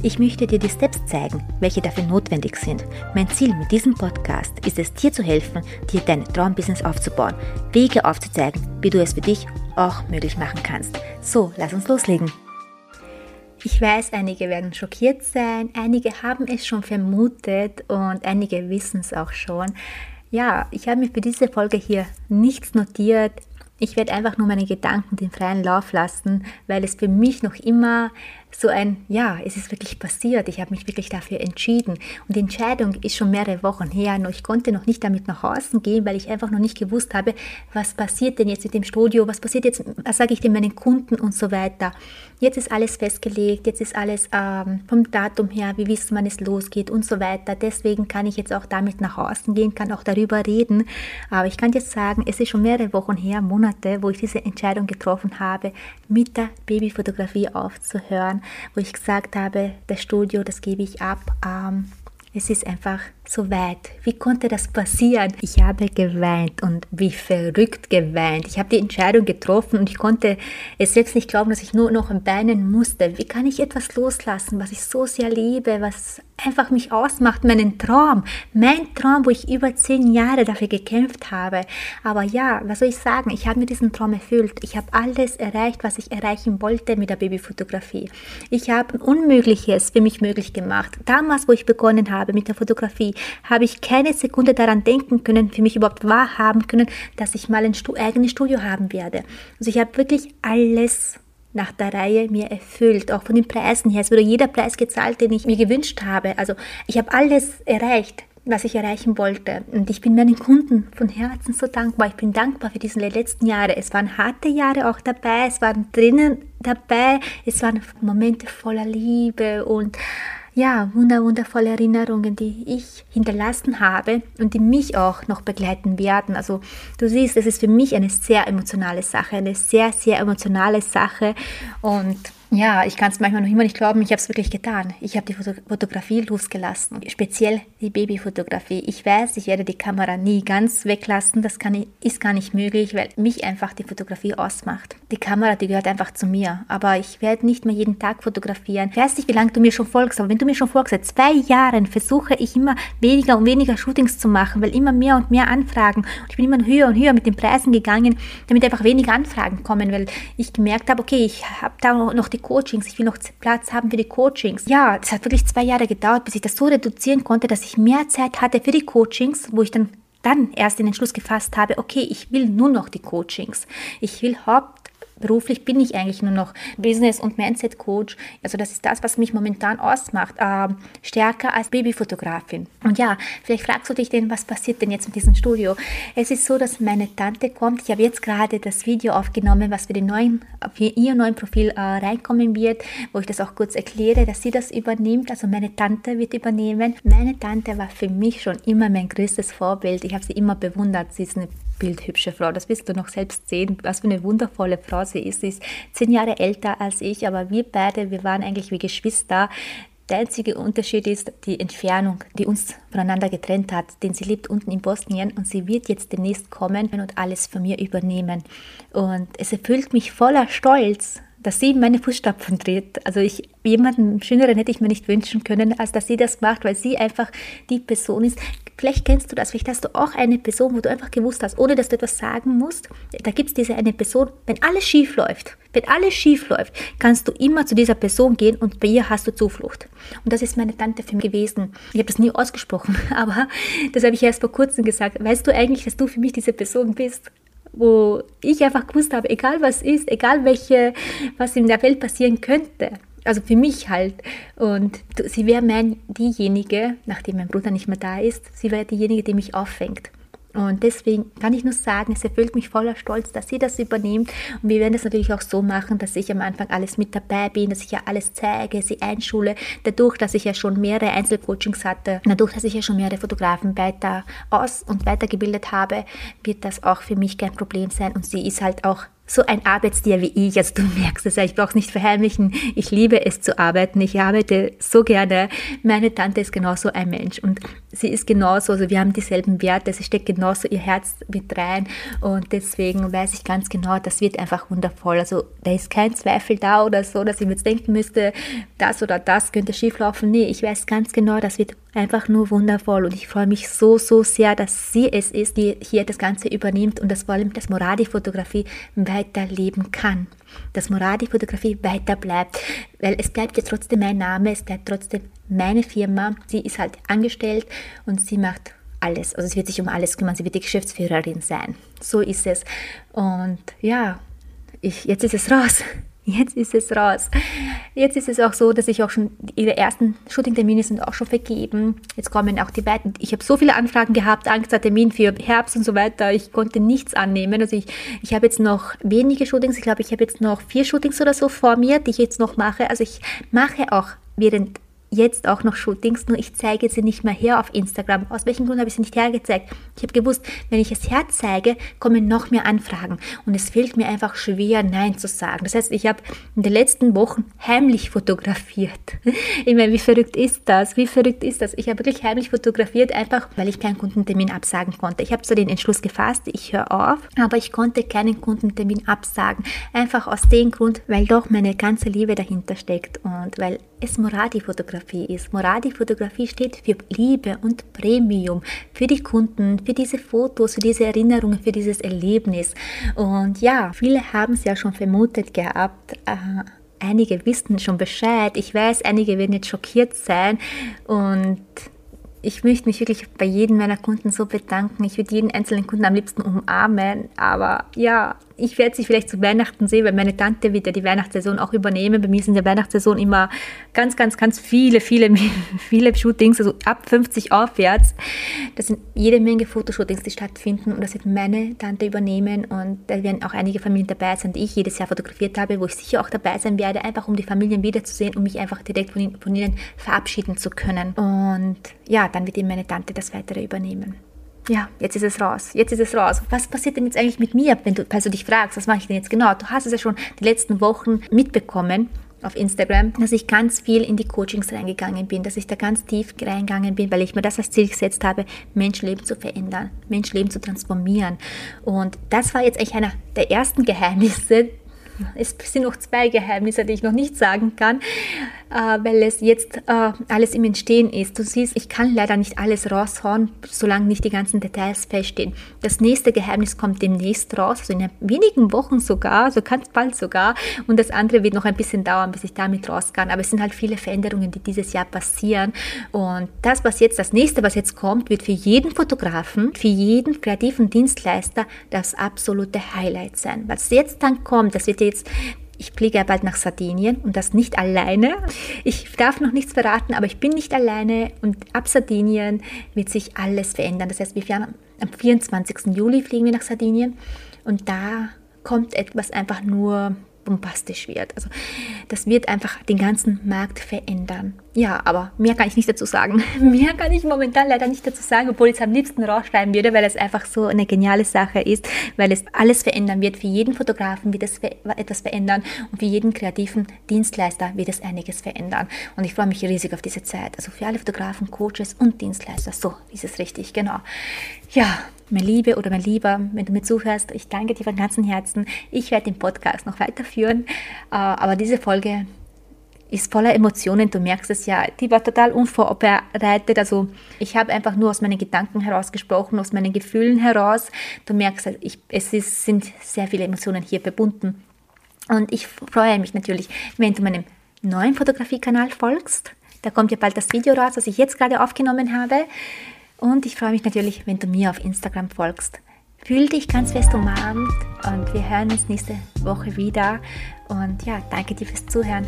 Ich möchte dir die Steps zeigen, welche dafür notwendig sind. Mein Ziel mit diesem Podcast ist es, dir zu helfen, dir dein Traumbusiness aufzubauen, Wege aufzuzeigen, wie du es für dich auch möglich machen kannst. So, lass uns loslegen. Ich weiß, einige werden schockiert sein, einige haben es schon vermutet und einige wissen es auch schon. Ja, ich habe mir für diese Folge hier nichts notiert. Ich werde einfach nur meine Gedanken den freien Lauf lassen, weil es für mich noch immer so ein, ja, es ist wirklich passiert, ich habe mich wirklich dafür entschieden. Und die Entscheidung ist schon mehrere Wochen her, nur ich konnte noch nicht damit nach außen gehen, weil ich einfach noch nicht gewusst habe, was passiert denn jetzt mit dem Studio, was passiert jetzt, was sage ich denn meinen Kunden und so weiter. Jetzt ist alles festgelegt, jetzt ist alles ähm, vom Datum her, wie wissen wann es losgeht und so weiter. Deswegen kann ich jetzt auch damit nach außen gehen, kann auch darüber reden. Aber ich kann jetzt sagen, es ist schon mehrere Wochen her, Monate, wo ich diese Entscheidung getroffen habe, mit der Babyfotografie aufzuhören wo ich gesagt habe, das Studio, das gebe ich ab. Ähm, es ist einfach so weit. Wie konnte das passieren? Ich habe geweint und wie verrückt geweint. Ich habe die Entscheidung getroffen und ich konnte es selbst nicht glauben, dass ich nur noch am Beinen musste. Wie kann ich etwas loslassen, was ich so sehr liebe, was einfach mich ausmacht, meinen Traum, mein Traum, wo ich über zehn Jahre dafür gekämpft habe. Aber ja, was soll ich sagen? Ich habe mir diesen Traum erfüllt. Ich habe alles erreicht, was ich erreichen wollte mit der Babyfotografie. Ich habe Unmögliches für mich möglich gemacht. Damals, wo ich begonnen habe mit der Fotografie, habe ich keine Sekunde daran denken können, für mich überhaupt wahrhaben können, dass ich mal ein eigenes Studio haben werde. Also ich habe wirklich alles nach der Reihe mir erfüllt, auch von den Preisen her. Es wurde jeder Preis gezahlt, den ich mir gewünscht habe. Also ich habe alles erreicht, was ich erreichen wollte. Und ich bin meinen Kunden von Herzen so dankbar. Ich bin dankbar für diese letzten Jahre. Es waren harte Jahre auch dabei, es waren drinnen dabei, es waren Momente voller Liebe und ja, wundervolle Erinnerungen, die ich hinterlassen habe und die mich auch noch begleiten werden. Also du siehst, es ist für mich eine sehr emotionale Sache, eine sehr, sehr emotionale Sache und ja, ich kann es manchmal noch immer nicht glauben, ich habe es wirklich getan. Ich habe die Fotografie losgelassen, speziell die Babyfotografie. Ich weiß, ich werde die Kamera nie ganz weglassen, das kann, ist gar nicht möglich, weil mich einfach die Fotografie ausmacht. Die Kamera, die gehört einfach zu mir, aber ich werde nicht mehr jeden Tag fotografieren. Ich weiß nicht, wie lange du mir schon folgst, aber wenn du mir schon folgst, seit zwei Jahren versuche ich immer weniger und weniger Shootings zu machen, weil immer mehr und mehr Anfragen und ich bin immer höher und höher mit den Preisen gegangen, damit einfach weniger Anfragen kommen, weil ich gemerkt habe, okay, ich habe da noch die Coachings, ich will noch Platz haben für die Coachings. Ja, es hat wirklich zwei Jahre gedauert, bis ich das so reduzieren konnte, dass ich mehr Zeit hatte für die Coachings, wo ich dann dann erst den Entschluss gefasst habe, okay, ich will nur noch die Coachings. Ich will Haupt beruflich bin ich eigentlich nur noch Business- und Mindset-Coach. Also das ist das, was mich momentan ausmacht, äh, stärker als Babyfotografin. Und ja, vielleicht fragst du dich denn, was passiert denn jetzt mit diesem Studio? Es ist so, dass meine Tante kommt. Ich habe jetzt gerade das Video aufgenommen, was für, den neuen, für ihr neuen Profil äh, reinkommen wird, wo ich das auch kurz erkläre, dass sie das übernimmt. Also meine Tante wird übernehmen. Meine Tante war für mich schon immer mein größtes Vorbild. Ich habe sie immer bewundert. Sie ist eine bildhübsche Frau. Das wirst du noch selbst sehen, was für eine wundervolle Frau sie ist. Sie ist zehn Jahre älter als ich, aber wir beide, wir waren eigentlich wie Geschwister. Der einzige Unterschied ist die Entfernung, die uns voneinander getrennt hat, denn sie lebt unten in Bosnien und sie wird jetzt demnächst kommen und alles von mir übernehmen. Und es erfüllt mich voller Stolz, dass sie in meine Fußstapfen tritt. Also ich, jemanden Schöneren hätte ich mir nicht wünschen können, als dass sie das macht, weil sie einfach die Person ist. Vielleicht kennst du das, vielleicht hast du auch eine Person, wo du einfach gewusst hast, ohne dass du etwas sagen musst. Da gibt es diese eine Person, wenn alles schief läuft, wenn alles schief läuft, kannst du immer zu dieser Person gehen und bei ihr hast du Zuflucht. Und das ist meine Tante für mich gewesen. Ich habe das nie ausgesprochen, aber das habe ich erst vor kurzem gesagt. Weißt du eigentlich, dass du für mich diese Person bist? wo ich einfach gewusst habe, egal was ist, egal welche, was in der Welt passieren könnte, also für mich halt. Und sie wäre diejenige, nachdem mein Bruder nicht mehr da ist, sie wäre diejenige, die mich auffängt. Und deswegen kann ich nur sagen, es erfüllt mich voller Stolz, dass sie das übernimmt. Und wir werden das natürlich auch so machen, dass ich am Anfang alles mit dabei bin, dass ich ja alles zeige, sie einschule. Dadurch, dass ich ja schon mehrere Einzelcoachings hatte, dadurch, dass ich ja schon mehrere Fotografen weiter aus- und weitergebildet habe, wird das auch für mich kein Problem sein. Und sie ist halt auch so ein Arbeitstier wie ich. Also du merkst es ja, ich brauche es nicht verheimlichen. Ich liebe es zu arbeiten. Ich arbeite so gerne. Meine Tante ist genauso ein Mensch und sie ist genauso, also wir haben dieselben Werte. Sie steckt genauso ihr Herz mit rein und deswegen weiß ich ganz genau, das wird einfach wundervoll. Also da ist kein Zweifel da oder so, dass ich mir jetzt denken müsste, das oder das könnte schieflaufen. Nee, ich weiß ganz genau, das wird einfach nur wundervoll und ich freue mich so, so sehr, dass sie es ist, die hier das Ganze übernimmt und das vor allem das Moradi-Fotografie weiterleben kann. Dass Moradi-Fotografie weiter bleibt, weil es bleibt ja trotzdem mein Name, es bleibt trotzdem meine Firma. Sie ist halt angestellt und sie macht alles. Also sie wird sich um alles kümmern, sie wird die Geschäftsführerin sein. So ist es. Und ja, ich, jetzt ist es raus. Jetzt ist es raus. Jetzt ist es auch so, dass ich auch schon, ihre ersten Shooting-Termine sind auch schon vergeben. Jetzt kommen auch die weiteren. Ich habe so viele Anfragen gehabt, Angst, Termin für Herbst und so weiter. Ich konnte nichts annehmen. Also ich, ich habe jetzt noch wenige Shootings. Ich glaube, ich habe jetzt noch vier Shootings oder so vor mir, die ich jetzt noch mache. Also ich mache auch während jetzt auch noch Shootings, nur ich zeige sie nicht mehr her auf Instagram. Aus welchem Grund habe ich sie nicht hergezeigt? Ich habe gewusst, wenn ich es herzeige, kommen noch mehr Anfragen und es fällt mir einfach schwer, Nein zu sagen. Das heißt, ich habe in den letzten Wochen heimlich fotografiert. Ich meine, wie verrückt ist das? Wie verrückt ist das? Ich habe wirklich heimlich fotografiert, einfach weil ich keinen Kundentermin absagen konnte. Ich habe so den Entschluss gefasst, ich höre auf, aber ich konnte keinen Kundentermin absagen. Einfach aus dem Grund, weil doch meine ganze Liebe dahinter steckt und weil es Moradi-Fotografie ist. Moradi-Fotografie steht für Liebe und Premium, für die Kunden, für diese Fotos, für diese Erinnerungen, für dieses Erlebnis. Und ja, viele haben es ja schon vermutet gehabt. Äh, einige wissen schon Bescheid. Ich weiß, einige werden jetzt schockiert sein und ich möchte mich wirklich bei jedem meiner Kunden so bedanken. Ich würde jeden einzelnen Kunden am liebsten umarmen. Aber ja, ich werde sie vielleicht zu Weihnachten sehen, weil meine Tante wird ja die Weihnachtssaison auch übernehmen. Bei mir sind in der Weihnachtssaison immer ganz, ganz, ganz viele, viele, viele Shootings, also ab 50 aufwärts. Das sind jede Menge Fotoshootings, die stattfinden und das wird meine Tante übernehmen und da werden auch einige Familien dabei sein, die ich jedes Jahr fotografiert habe, wo ich sicher auch dabei sein werde, einfach um die Familien wiederzusehen, um mich einfach direkt von ihnen, von ihnen verabschieden zu können. Und ja, dann wird eben meine Tante das weitere übernehmen ja, jetzt ist es raus, jetzt ist es raus. Was passiert denn jetzt eigentlich mit mir, wenn du, falls dich fragst, was mache ich denn jetzt genau? Du hast es ja schon die letzten Wochen mitbekommen auf Instagram, dass ich ganz viel in die Coachings reingegangen bin, dass ich da ganz tief reingegangen bin, weil ich mir das als Ziel gesetzt habe, Menschenleben zu verändern, Menschenleben zu transformieren. Und das war jetzt eigentlich einer der ersten Geheimnisse, es sind noch zwei Geheimnisse, die ich noch nicht sagen kann, weil es jetzt äh, alles im Entstehen ist. Du siehst, ich kann leider nicht alles raushauen, solange nicht die ganzen Details feststehen. Das nächste Geheimnis kommt demnächst raus, also in wenigen Wochen sogar, also ganz bald sogar. Und das andere wird noch ein bisschen dauern, bis ich damit raus kann. Aber es sind halt viele Veränderungen, die dieses Jahr passieren. Und das, was jetzt, das nächste, was jetzt kommt, wird für jeden Fotografen, für jeden kreativen Dienstleister das absolute Highlight sein. Was jetzt dann kommt, das wird jetzt ich fliege ja bald nach Sardinien und das nicht alleine. Ich darf noch nichts verraten, aber ich bin nicht alleine und ab Sardinien wird sich alles verändern. Das heißt, wir fahren am 24. Juli fliegen wir nach Sardinien und da kommt etwas einfach nur bombastisch wird. Also das wird einfach den ganzen Markt verändern. Ja, aber mehr kann ich nicht dazu sagen. Mehr kann ich momentan leider nicht dazu sagen, obwohl ich es am liebsten rausschreiben würde, weil es einfach so eine geniale Sache ist, weil es alles verändern wird. Für jeden Fotografen wird es etwas verändern und für jeden kreativen Dienstleister wird es einiges verändern. Und ich freue mich riesig auf diese Zeit. Also für alle Fotografen, Coaches und Dienstleister. So ist es richtig, genau. Ja, mein Liebe oder mein Lieber, wenn du mir zuhörst, ich danke dir von ganzem Herzen. Ich werde den Podcast noch weiterführen, äh, aber diese Folge ist voller Emotionen. Du merkst es ja, die war total unvorbereitet. Also ich habe einfach nur aus meinen Gedanken heraus gesprochen, aus meinen Gefühlen heraus. Du merkst, ich, es ist, sind sehr viele Emotionen hier verbunden. Und ich freue mich natürlich, wenn du meinem neuen Fotografiekanal folgst. Da kommt ja bald das Video raus, das ich jetzt gerade aufgenommen habe. Und ich freue mich natürlich, wenn du mir auf Instagram folgst. Fühl dich ganz fest umarmt und wir hören uns nächste Woche wieder. Und ja, danke dir fürs Zuhören.